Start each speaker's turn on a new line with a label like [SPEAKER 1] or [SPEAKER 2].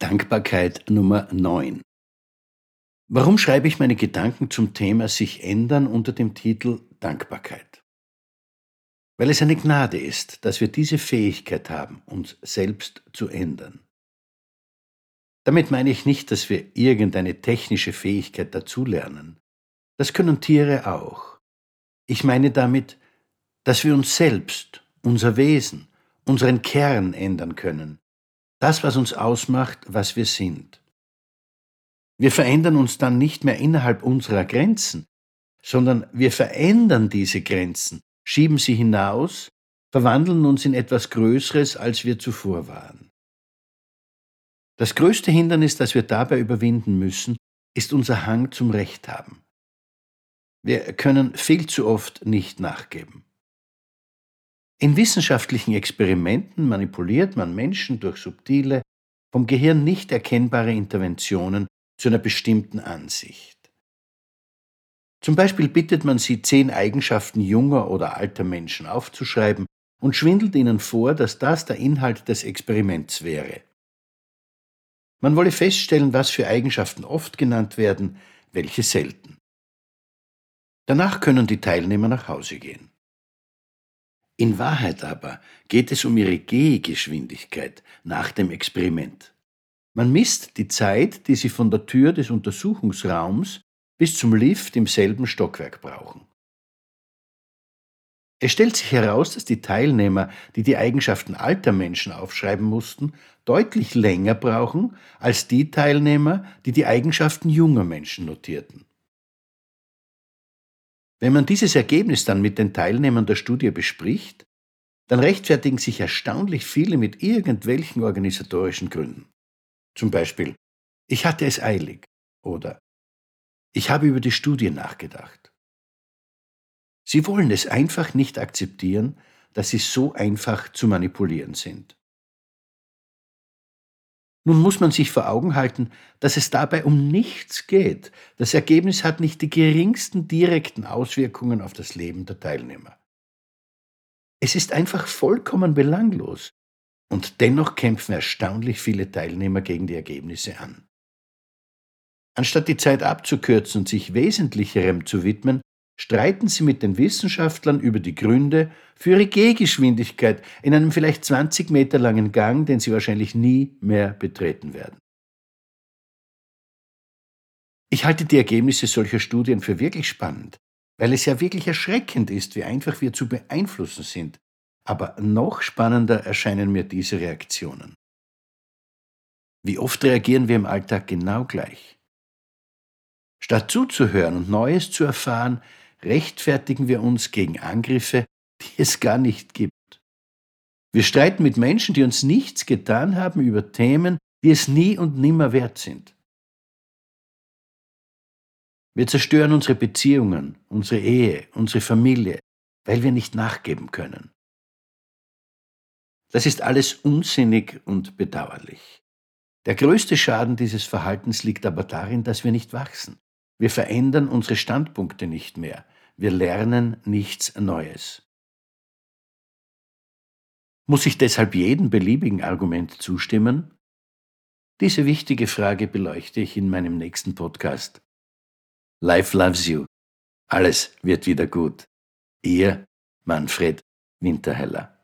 [SPEAKER 1] Dankbarkeit Nummer 9. Warum schreibe ich meine Gedanken zum Thema sich ändern unter dem Titel Dankbarkeit? Weil es eine Gnade ist, dass wir diese Fähigkeit haben, uns selbst zu ändern. Damit meine ich nicht, dass wir irgendeine technische Fähigkeit dazulernen. Das können Tiere auch. Ich meine damit, dass wir uns selbst, unser Wesen, unseren Kern ändern können, das, was uns ausmacht, was wir sind. Wir verändern uns dann nicht mehr innerhalb unserer Grenzen, sondern wir verändern diese Grenzen, schieben sie hinaus, verwandeln uns in etwas Größeres, als wir zuvor waren. Das größte Hindernis, das wir dabei überwinden müssen, ist unser Hang zum Recht haben. Wir können viel zu oft nicht nachgeben. In wissenschaftlichen Experimenten manipuliert man Menschen durch subtile, vom Gehirn nicht erkennbare Interventionen zu einer bestimmten Ansicht. Zum Beispiel bittet man sie, zehn Eigenschaften junger oder alter Menschen aufzuschreiben und schwindelt ihnen vor, dass das der Inhalt des Experiments wäre. Man wolle feststellen, was für Eigenschaften oft genannt werden, welche selten. Danach können die Teilnehmer nach Hause gehen. In Wahrheit aber geht es um ihre Gehgeschwindigkeit nach dem Experiment. Man misst die Zeit, die sie von der Tür des Untersuchungsraums bis zum Lift im selben Stockwerk brauchen. Es stellt sich heraus, dass die Teilnehmer, die die Eigenschaften alter Menschen aufschreiben mussten, deutlich länger brauchen als die Teilnehmer, die die Eigenschaften junger Menschen notierten. Wenn man dieses Ergebnis dann mit den Teilnehmern der Studie bespricht, dann rechtfertigen sich erstaunlich viele mit irgendwelchen organisatorischen Gründen. Zum Beispiel, ich hatte es eilig oder ich habe über die Studie nachgedacht. Sie wollen es einfach nicht akzeptieren, dass sie so einfach zu manipulieren sind. Nun muss man sich vor Augen halten, dass es dabei um nichts geht. Das Ergebnis hat nicht die geringsten direkten Auswirkungen auf das Leben der Teilnehmer. Es ist einfach vollkommen belanglos. Und dennoch kämpfen erstaunlich viele Teilnehmer gegen die Ergebnisse an. Anstatt die Zeit abzukürzen und sich Wesentlicherem zu widmen, streiten sie mit den Wissenschaftlern über die Gründe für ihre Gehgeschwindigkeit in einem vielleicht 20 Meter langen Gang, den sie wahrscheinlich nie mehr betreten werden. Ich halte die Ergebnisse solcher Studien für wirklich spannend, weil es ja wirklich erschreckend ist, wie einfach wir zu beeinflussen sind. Aber noch spannender erscheinen mir diese Reaktionen. Wie oft reagieren wir im Alltag genau gleich? Statt zuzuhören und Neues zu erfahren, rechtfertigen wir uns gegen Angriffe, die es gar nicht gibt. Wir streiten mit Menschen, die uns nichts getan haben, über Themen, die es nie und nimmer wert sind. Wir zerstören unsere Beziehungen, unsere Ehe, unsere Familie, weil wir nicht nachgeben können. Das ist alles unsinnig und bedauerlich. Der größte Schaden dieses Verhaltens liegt aber darin, dass wir nicht wachsen. Wir verändern unsere Standpunkte nicht mehr. Wir lernen nichts Neues. Muss ich deshalb jedem beliebigen Argument zustimmen? Diese wichtige Frage beleuchte ich in meinem nächsten Podcast. Life loves you. Alles wird wieder gut. Ihr Manfred Winterheller.